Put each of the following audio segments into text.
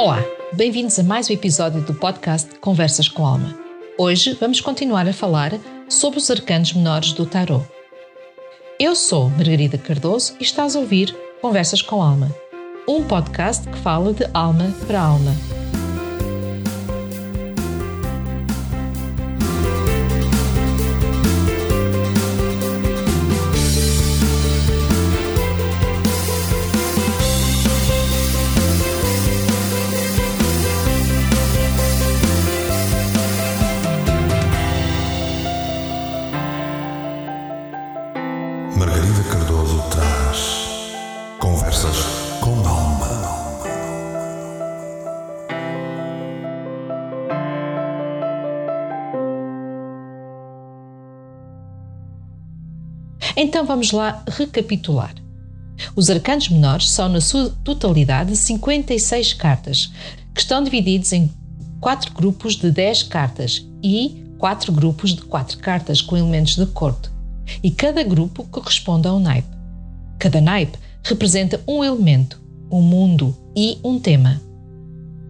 Olá, bem-vindos a mais um episódio do podcast Conversas com Alma. Hoje vamos continuar a falar sobre os arcanos menores do tarot. Eu sou Margarida Cardoso e estás a ouvir Conversas com Alma, um podcast que fala de alma para alma. Então vamos lá recapitular. Os arcanos menores são, na sua totalidade, 56 cartas, que estão divididos em quatro grupos de 10 cartas e quatro grupos de 4 cartas com elementos de corte. E cada grupo corresponde a um naipe. Cada naipe representa um elemento, um mundo e um tema.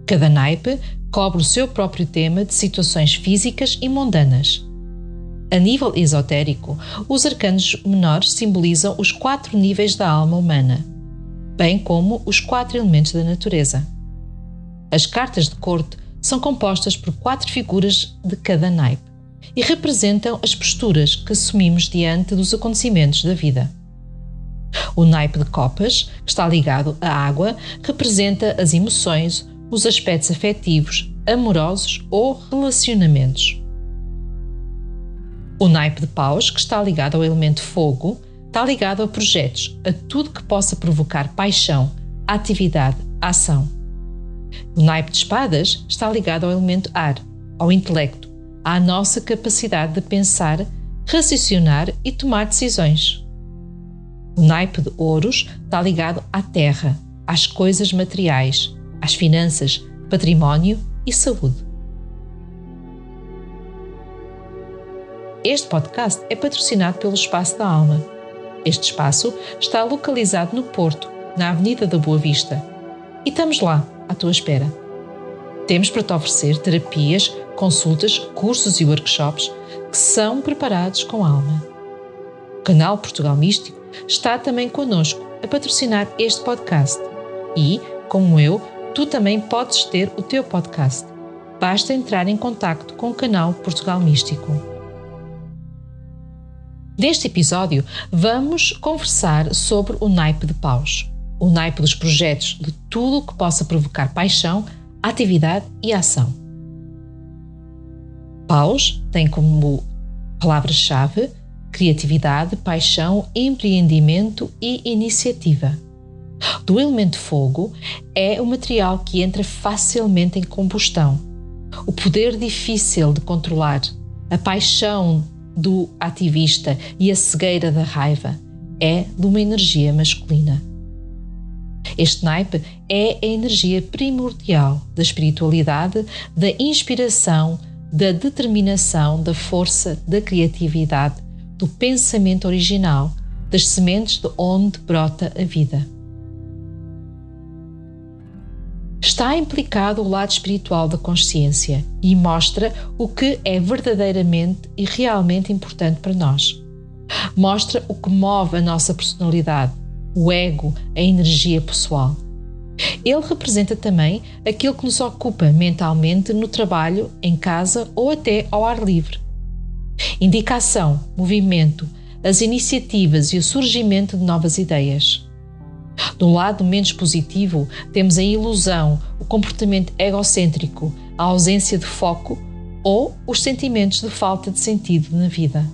Cada naipe cobre o seu próprio tema de situações físicas e mundanas. A nível esotérico, os arcanos menores simbolizam os quatro níveis da alma humana, bem como os quatro elementos da natureza. As cartas de corte são compostas por quatro figuras de cada naipe e representam as posturas que assumimos diante dos acontecimentos da vida. O naipe de copas, que está ligado à água, representa as emoções, os aspectos afetivos, amorosos ou relacionamentos. O naipe de paus, que está ligado ao elemento fogo, está ligado a projetos, a tudo que possa provocar paixão, atividade, ação. O naipe de espadas está ligado ao elemento ar, ao intelecto, à nossa capacidade de pensar, raciocinar e tomar decisões. O naipe de ouros está ligado à terra, às coisas materiais, às finanças, património e saúde. Este podcast é patrocinado pelo Espaço da Alma. Este espaço está localizado no Porto, na Avenida da Boa Vista. E estamos lá, à tua espera. Temos para te oferecer terapias, consultas, cursos e workshops que são preparados com alma. O canal Portugal Místico está também connosco a patrocinar este podcast. E, como eu, tu também podes ter o teu podcast. Basta entrar em contato com o canal Portugal Místico. Neste episódio, vamos conversar sobre o naipe de paus, o naipe dos projetos, de tudo o que possa provocar paixão, atividade e ação. Paus tem como palavra-chave criatividade, paixão, empreendimento e iniciativa. Do elemento fogo é o material que entra facilmente em combustão, o poder difícil de controlar, a paixão do ativista e a cegueira da raiva é de uma energia masculina. Este naipe é a energia primordial da espiritualidade, da inspiração, da determinação, da força, da criatividade, do pensamento original, das sementes de onde brota a vida. Está implicado o lado espiritual da consciência e mostra o que é verdadeiramente e realmente importante para nós. Mostra o que move a nossa personalidade, o ego, a energia pessoal. Ele representa também aquilo que nos ocupa mentalmente no trabalho, em casa ou até ao ar livre. Indicação, movimento, as iniciativas e o surgimento de novas ideias. Do lado menos positivo, temos a ilusão, o comportamento egocêntrico, a ausência de foco ou os sentimentos de falta de sentido na vida.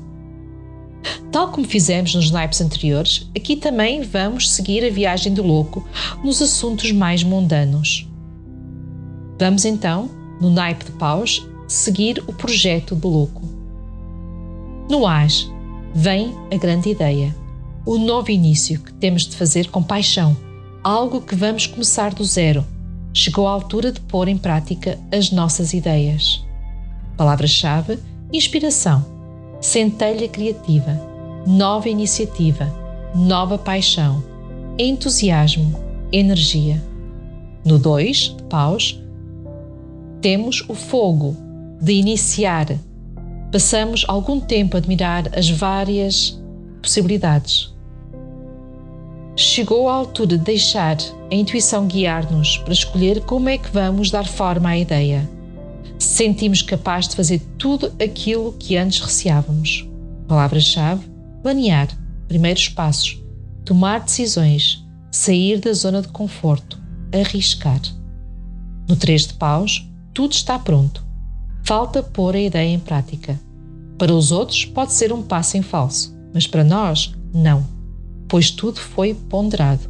Tal como fizemos nos naipes anteriores, aqui também vamos seguir a viagem do louco nos assuntos mais mundanos. Vamos então, no naipe de paus, seguir o projeto do louco. No AS, vem a grande ideia o novo início que temos de fazer com paixão, algo que vamos começar do zero. Chegou a altura de pôr em prática as nossas ideias. Palavra-chave: inspiração, centelha criativa, nova iniciativa, nova paixão, entusiasmo, energia. No 2, de paus, temos o fogo, de iniciar. Passamos algum tempo a admirar as várias possibilidades. Chegou a altura de deixar a intuição guiar-nos para escolher como é que vamos dar forma à ideia. Sentimos capazes de fazer tudo aquilo que antes receávamos. Palavra-chave: planear, primeiros passos, tomar decisões, sair da zona de conforto, arriscar. No 3 de paus, tudo está pronto. Falta pôr a ideia em prática. Para os outros, pode ser um passo em falso, mas para nós, não, pois tudo foi ponderado.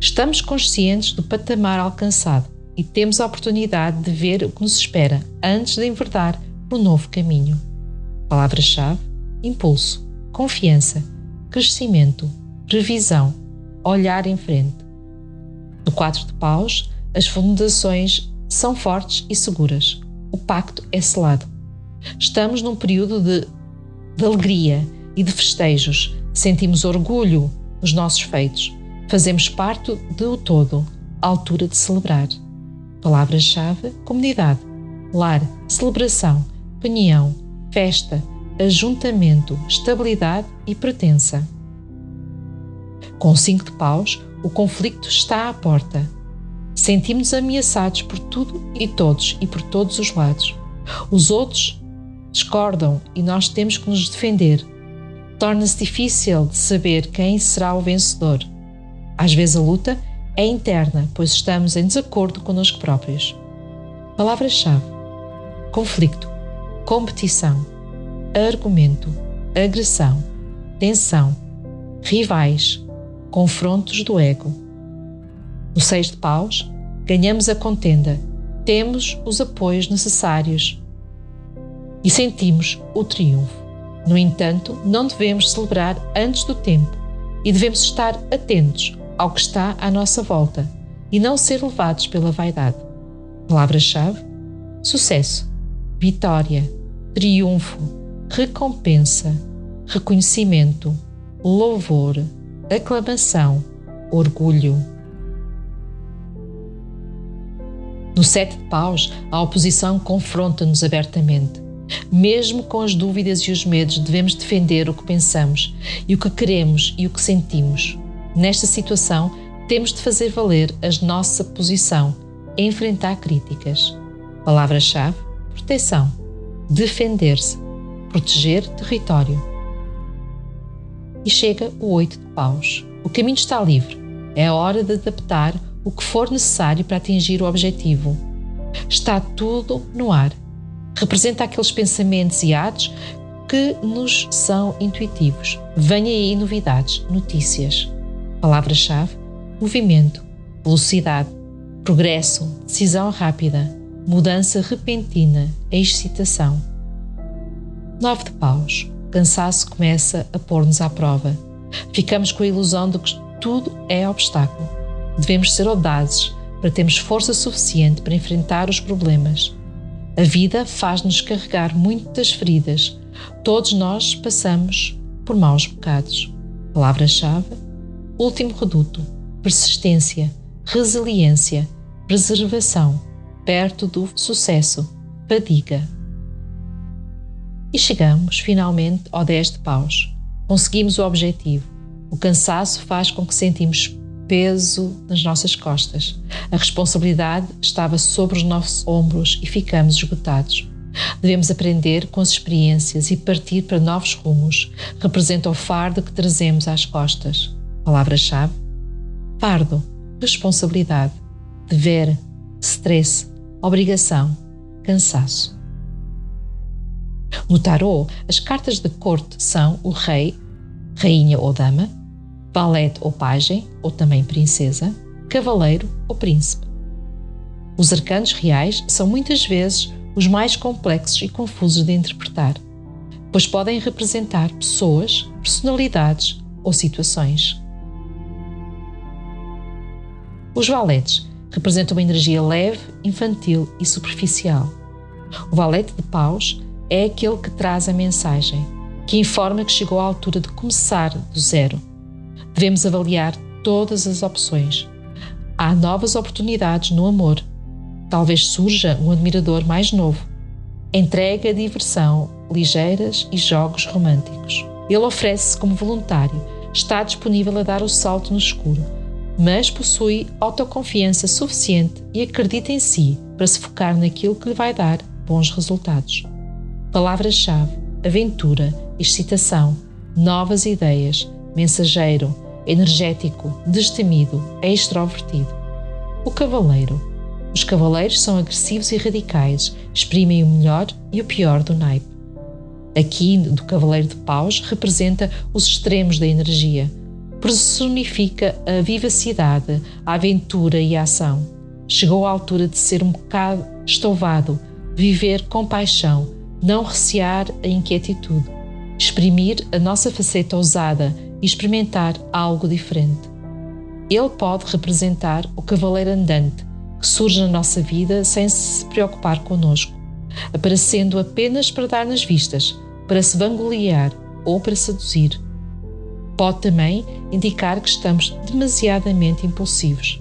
Estamos conscientes do patamar alcançado e temos a oportunidade de ver o que nos espera antes de enverdar no novo caminho. Palavra-chave: impulso, confiança, crescimento, revisão, olhar em frente. No quadro de paus, as fundações são fortes e seguras. O pacto é selado. Estamos num período de, de alegria e de festejos. Sentimos orgulho dos nossos feitos. Fazemos parte do todo, altura de celebrar. Palavra-chave: comunidade, lar, celebração, união, festa, ajuntamento, estabilidade e pertença. Com cinco de paus, o conflito está à porta. Sentimos-nos ameaçados por tudo e todos e por todos os lados. Os outros discordam e nós temos que nos defender. Torna-se difícil de saber quem será o vencedor. Às vezes a luta é interna, pois estamos em desacordo conosco próprios. Palavra-chave: conflito, competição, argumento, agressão, tensão, rivais, confrontos do ego. No seis de paus, ganhamos a contenda, temos os apoios necessários. E sentimos o triunfo. No entanto, não devemos celebrar antes do tempo e devemos estar atentos ao que está à nossa volta e não ser levados pela vaidade. Palavra-chave: sucesso, vitória, triunfo, recompensa, reconhecimento, louvor, aclamação, orgulho. No sete de paus, a oposição confronta-nos abertamente. Mesmo com as dúvidas e os medos, devemos defender o que pensamos e o que queremos e o que sentimos. Nesta situação, temos de fazer valer a nossa posição, enfrentar críticas. Palavra-chave: proteção, defender-se, proteger território. E chega o oito de paus. O caminho está livre. É a hora de adaptar o que for necessário para atingir o objetivo. Está tudo no ar. Representa aqueles pensamentos e atos que nos são intuitivos. Venha aí novidades, notícias. Palavra-chave: movimento, velocidade, progresso, decisão rápida, mudança repentina, excitação. Nove de paus. Cansaço começa a pôr-nos à prova. Ficamos com a ilusão de que tudo é obstáculo. Devemos ser audazes para termos força suficiente para enfrentar os problemas. A vida faz-nos carregar muitas feridas. Todos nós passamos por maus bocados. Palavra-chave: último reduto, persistência, resiliência, preservação, perto do sucesso, fadiga. E chegamos finalmente ao 10 de paus. Conseguimos o objetivo. O cansaço faz com que sentimos peso nas nossas costas. A responsabilidade estava sobre os nossos ombros e ficamos esgotados. Devemos aprender com as experiências e partir para novos rumos. Representa o fardo que trazemos às costas. Palavra-chave: fardo, responsabilidade, dever, stress, obrigação, cansaço. No tarot, as cartas de corte são o rei, rainha ou dama, valete ou pajem, ou também princesa, cavaleiro ou príncipe. Os arcanos reais são muitas vezes os mais complexos e confusos de interpretar, pois podem representar pessoas, personalidades ou situações. Os valetes representam uma energia leve, infantil e superficial. O valete de paus é aquele que traz a mensagem, que informa que chegou a altura de começar do zero. Devemos avaliar todas as opções. Há novas oportunidades no amor. Talvez surja um admirador mais novo. Entrega diversão, ligeiras e jogos românticos. Ele oferece-se como voluntário, está disponível a dar o salto no escuro, mas possui autoconfiança suficiente e acredita em si para se focar naquilo que lhe vai dar bons resultados. Palavras-chave: aventura, excitação, novas ideias, mensageiro, energético, destemido, extrovertido. O cavaleiro. Os cavaleiros são agressivos e radicais, exprimem o melhor e o pior do naipe. Aqui, do Cavaleiro de Paus, representa os extremos da energia. Personifica a vivacidade, a aventura e a ação. Chegou à altura de ser um bocado estouvado, viver com paixão, não recear a inquietitude, exprimir a nossa faceta ousada e experimentar algo diferente. Ele pode representar o cavaleiro andante que surge na nossa vida sem se preocupar conosco, aparecendo apenas para dar nas vistas, para se vangloriar ou para seduzir. Pode também indicar que estamos demasiadamente impulsivos.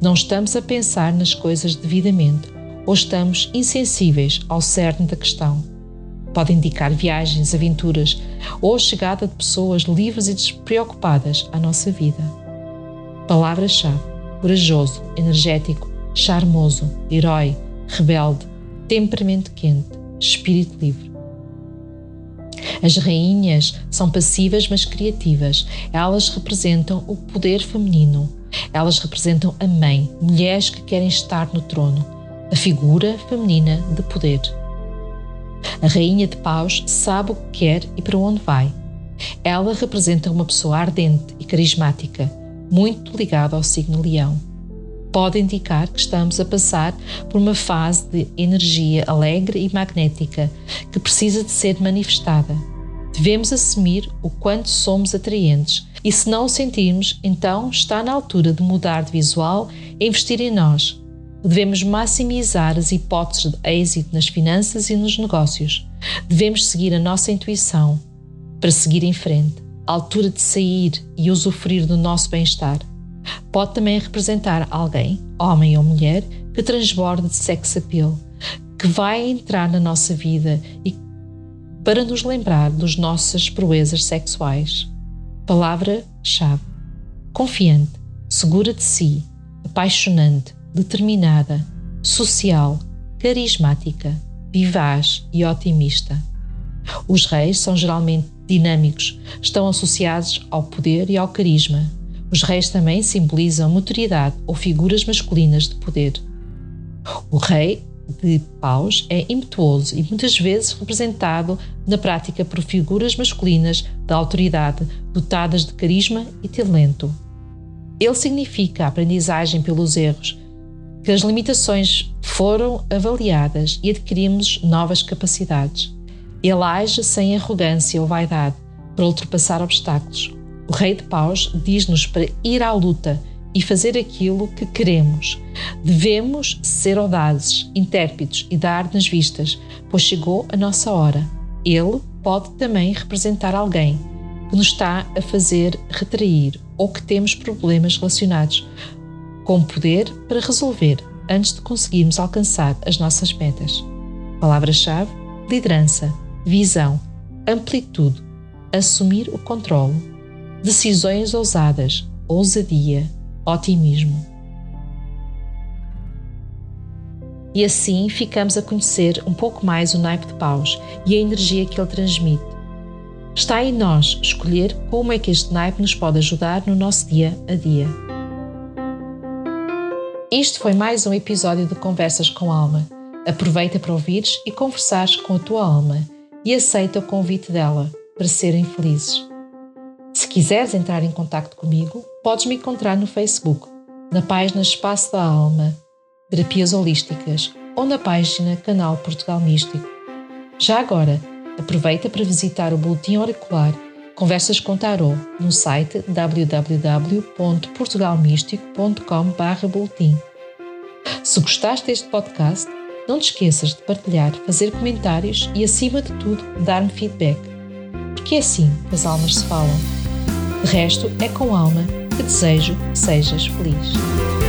Não estamos a pensar nas coisas devidamente ou estamos insensíveis ao cerne da questão. Pode indicar viagens, aventuras ou a chegada de pessoas livres e despreocupadas à nossa vida. Palavra-chave: corajoso, energético, charmoso, herói, rebelde, temperamento quente, espírito livre. As rainhas são passivas mas criativas. Elas representam o poder feminino. Elas representam a mãe, mulheres que querem estar no trono, a figura feminina de poder. A Rainha de Paus sabe o que quer e para onde vai. Ela representa uma pessoa ardente e carismática, muito ligada ao signo Leão. Pode indicar que estamos a passar por uma fase de energia alegre e magnética que precisa de ser manifestada. Devemos assumir o quanto somos atraentes e, se não o sentirmos, então está na altura de mudar de visual e investir em nós, Devemos maximizar as hipóteses de êxito nas finanças e nos negócios. Devemos seguir a nossa intuição para seguir em frente, à altura de sair e usufruir do nosso bem-estar. Pode também representar alguém, homem ou mulher, que transborda de sex appeal, que vai entrar na nossa vida e para nos lembrar das nossas proezas sexuais. Palavra-chave: confiante, segura de si, apaixonante, determinada, social, carismática, vivaz e otimista. Os reis são geralmente dinâmicos, estão associados ao poder e ao carisma. Os reis também simbolizam maturidade ou figuras masculinas de poder. O rei de paus é impetuoso e muitas vezes representado na prática por figuras masculinas de autoridade, dotadas de carisma e talento. Ele significa a aprendizagem pelos erros, que as limitações foram avaliadas e adquirimos novas capacidades. Ele age sem arrogância ou vaidade para ultrapassar obstáculos. O Rei de Paus diz-nos para ir à luta e fazer aquilo que queremos. Devemos ser audazes, intérpretes e dar nas vistas, pois chegou a nossa hora. Ele pode também representar alguém que nos está a fazer retrair ou que temos problemas relacionados com poder para resolver antes de conseguirmos alcançar as nossas metas. Palavra-chave: liderança, visão, amplitude, assumir o controle, decisões ousadas, ousadia, otimismo. E assim ficamos a conhecer um pouco mais o naipe de paus e a energia que ele transmite. Está em nós escolher como é que este naipe nos pode ajudar no nosso dia a dia. Isto foi mais um episódio de Conversas com Alma. Aproveita para ouvires e conversares com a tua alma e aceita o convite dela para serem felizes. Se quiseres entrar em contato comigo, podes me encontrar no Facebook, na página Espaço da Alma, Terapias Holísticas ou na página Canal Portugal Místico. Já agora, aproveita para visitar o boletim auricular Conversas com Tarot no site www.portugalmístico.com.br Se gostaste deste podcast, não te esqueças de partilhar, fazer comentários e, acima de tudo, dar-me feedback. Porque é assim que as almas se falam. De resto, é com alma que desejo que sejas feliz.